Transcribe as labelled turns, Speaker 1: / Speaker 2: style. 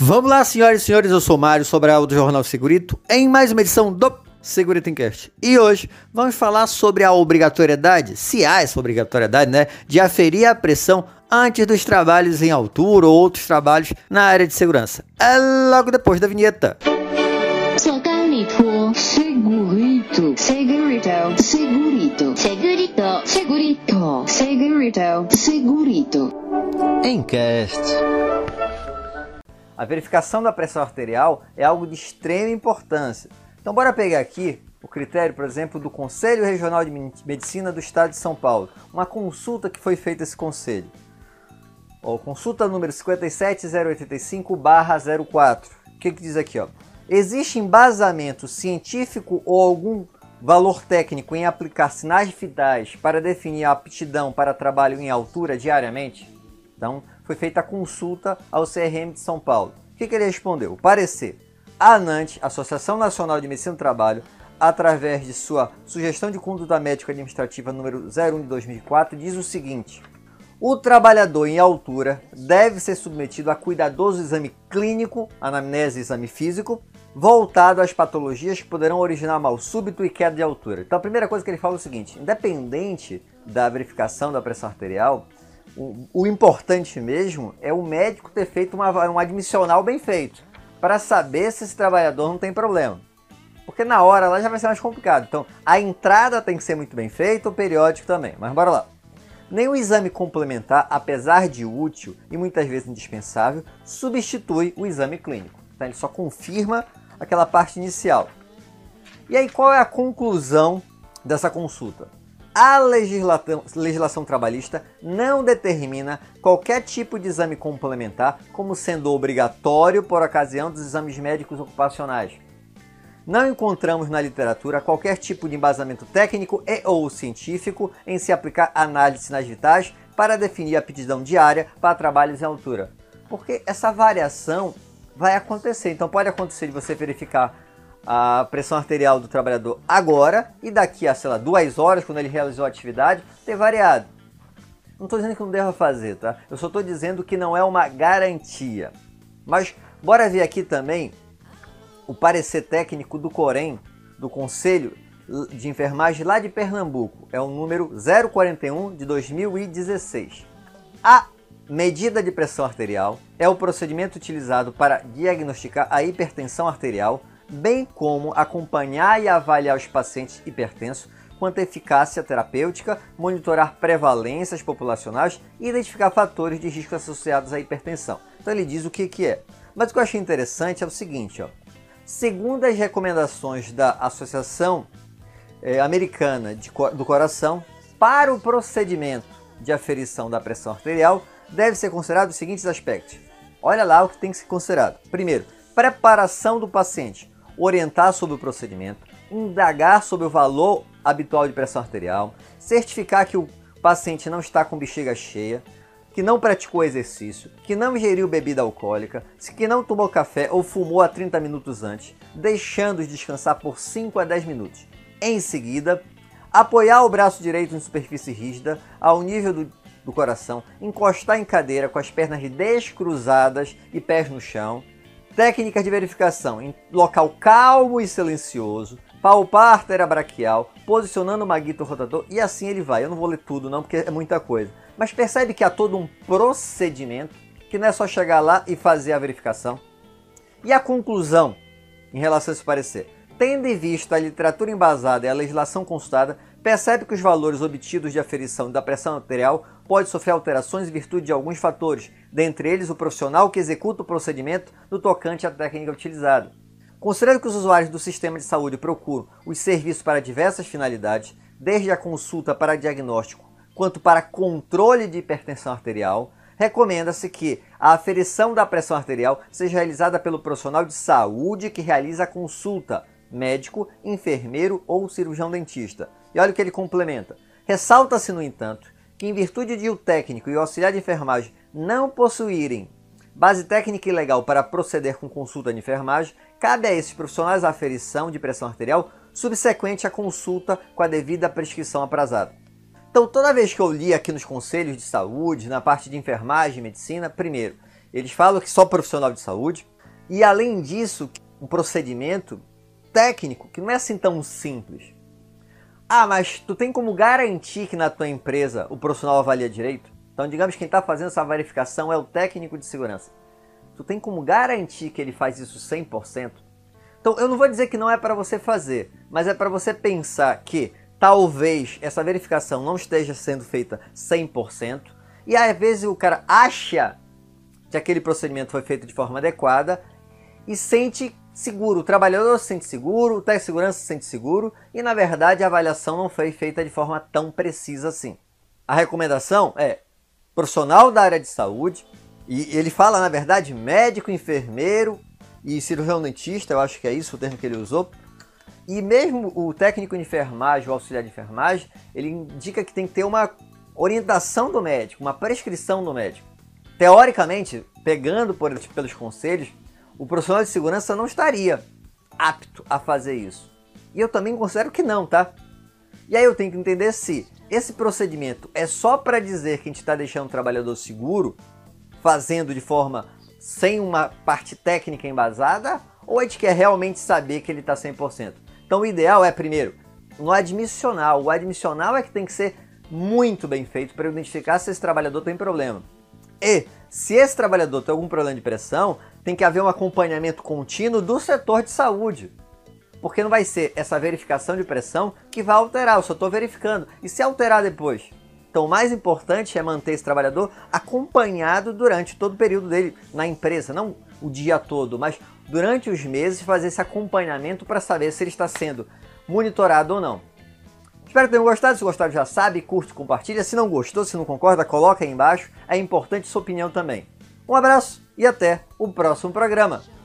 Speaker 1: Vamos lá, senhoras e senhores, eu sou Mário Sobral do Jornal Segurito, em mais uma edição do Segurito Encast. E hoje vamos falar sobre a obrigatoriedade, se há essa obrigatoriedade, né, de aferir a pressão antes dos trabalhos em altura ou outros trabalhos na área de segurança. É logo depois da vinheta.
Speaker 2: Segurito, segurito, segurito, segurito, segurito, segurito, segurito, segurito.
Speaker 1: Encast. A verificação da pressão arterial é algo de extrema importância. Então, bora pegar aqui o critério, por exemplo, do Conselho Regional de Medicina do Estado de São Paulo, uma consulta que foi feita esse conselho. Ó, consulta número 57085/04. O que, que diz aqui, ó? Existe embasamento científico ou algum valor técnico em aplicar sinais vitais para definir a aptidão para trabalho em altura diariamente? Então, foi feita a consulta ao CRM de São Paulo. O que, que ele respondeu? O parecer. A ANANT, Associação Nacional de Medicina do Trabalho, através de sua Sugestão de Conduta Médica Administrativa número 01 de 2004, diz o seguinte: o trabalhador em altura deve ser submetido a cuidadoso exame clínico, anamnese e exame físico, voltado às patologias que poderão originar mal súbito e queda de altura. Então a primeira coisa que ele fala é o seguinte: independente da verificação da pressão arterial, o, importante mesmo é o médico ter feito uma, um admissional bem feito, para saber se esse trabalhador não tem problema. Porque na hora lá já vai ser mais complicado. Então a entrada tem que ser muito bem feita, o periódico também. Mas bora lá. Nenhum exame complementar, apesar de útil e muitas vezes indispensável, substitui o exame clínico. Então, ele só confirma aquela parte inicial. E aí, qual é a conclusão dessa consulta? A legislação, legislação trabalhista não determina qualquer tipo de exame complementar como sendo obrigatório por ocasião dos exames médicos ocupacionais. Não encontramos na literatura qualquer tipo de embasamento técnico e ou científico em se aplicar análises sinais vitais para definir a aptidão diária para trabalhos em altura. Porque essa variação vai acontecer. Então pode acontecer de você verificar a pressão arterial do trabalhador agora e daqui a, sei lá, duas horas, quando ele realizou a atividade, ter variado. Não estou dizendo que não deva fazer, tá? Eu só estou dizendo que não é uma garantia. Mas bora ver aqui também o parecer técnico do Corém, do Conselho de Enfermagem lá de Pernambuco. É o número 041 de 2016. A medida de pressão arterial é o procedimento utilizado para diagnosticar a hipertensão arterial bem como acompanhar e avaliar os pacientes hipertensos quanto à eficácia terapêutica, monitorar prevalências populacionais e identificar fatores de risco associados à hipertensão. Então ele diz o que, que é. Mas o que eu achei interessante é o seguinte, ó. segundo as recomendações da Associação é, Americana de, do Coração, para o procedimento de aferição da pressão arterial, deve ser considerado os seguintes aspectos. Olha lá o que tem que ser considerado. Primeiro, preparação do paciente orientar sobre o procedimento, indagar sobre o valor habitual de pressão arterial, certificar que o paciente não está com bexiga cheia, que não praticou exercício, que não ingeriu bebida alcoólica, que não tomou café ou fumou há 30 minutos antes, deixando-os descansar por 5 a 10 minutos. Em seguida, apoiar o braço direito em superfície rígida, ao nível do, do coração, encostar em cadeira com as pernas descruzadas e pés no chão, Técnicas de verificação em local calmo e silencioso, palpar a artéria braquial, posicionando o maguito rotador e assim ele vai. Eu não vou ler tudo não, porque é muita coisa. Mas percebe que há todo um procedimento, que não é só chegar lá e fazer a verificação. E a conclusão em relação a esse parecer? Tendo em vista a literatura embasada e a legislação consultada, percebe que os valores obtidos de aferição da pressão arterial pode sofrer alterações em virtude de alguns fatores, dentre eles o profissional que executa o procedimento no tocante à técnica utilizada. Considerando que os usuários do sistema de saúde procuram os serviços para diversas finalidades, desde a consulta para diagnóstico quanto para controle de hipertensão arterial, recomenda-se que a aferição da pressão arterial seja realizada pelo profissional de saúde que realiza a consulta, médico, enfermeiro ou cirurgião dentista. E olha o que ele complementa. Ressalta-se, no entanto, que em virtude de o técnico e o auxiliar de enfermagem não possuírem base técnica e legal para proceder com consulta de enfermagem, cabe a esses profissionais a aferição de pressão arterial subsequente à consulta com a devida prescrição aprazada. Então, toda vez que eu li aqui nos conselhos de saúde, na parte de enfermagem e medicina, primeiro, Eles falam que só profissional de saúde. E além disso, um procedimento técnico que não é assim tão simples. Ah, mas tu tem como garantir que na tua empresa o profissional avalia direito? Então, digamos que quem está fazendo essa verificação é o técnico de segurança. Tu tem como garantir que ele faz isso 100%? Então, eu não vou dizer que não é para você fazer, mas é para você pensar que talvez essa verificação não esteja sendo feita 100%, e às vezes o cara acha que aquele procedimento foi feito de forma adequada e sente seguro. O trabalhador se sente seguro, o técnico de segurança se sente seguro e, na verdade, a avaliação não foi feita de forma tão precisa assim. A recomendação é profissional da área de saúde, e ele fala, na verdade, médico, enfermeiro e cirurgião dentista, eu acho que é isso o termo que ele usou. E mesmo o técnico de enfermagem, o auxiliar de enfermagem, ele indica que tem que ter uma orientação do médico, uma prescrição do médico. Teoricamente, pegando por, pelos conselhos, o profissional de segurança não estaria apto a fazer isso. E eu também considero que não, tá? E aí eu tenho que entender se esse procedimento é só para dizer que a gente está deixando o trabalhador seguro, fazendo de forma sem uma parte técnica embasada, ou a gente quer realmente saber que ele está 100%. Então o ideal é, primeiro, no admissional. O admissional é que tem que ser muito bem feito para identificar se esse trabalhador tem problema. E se esse trabalhador tem algum problema de pressão, tem que haver um acompanhamento contínuo do setor de saúde. Porque não vai ser essa verificação de pressão que vai alterar, eu só estou verificando. E se alterar depois? Então, o mais importante é manter esse trabalhador acompanhado durante todo o período dele na empresa, não o dia todo, mas durante os meses fazer esse acompanhamento para saber se ele está sendo monitorado ou não. Espero que tenham gostado. Se gostaram, já sabe, curte, compartilha. Se não gostou, se não concorda, coloca aí embaixo. É importante sua opinião também. Um abraço e até o próximo programa.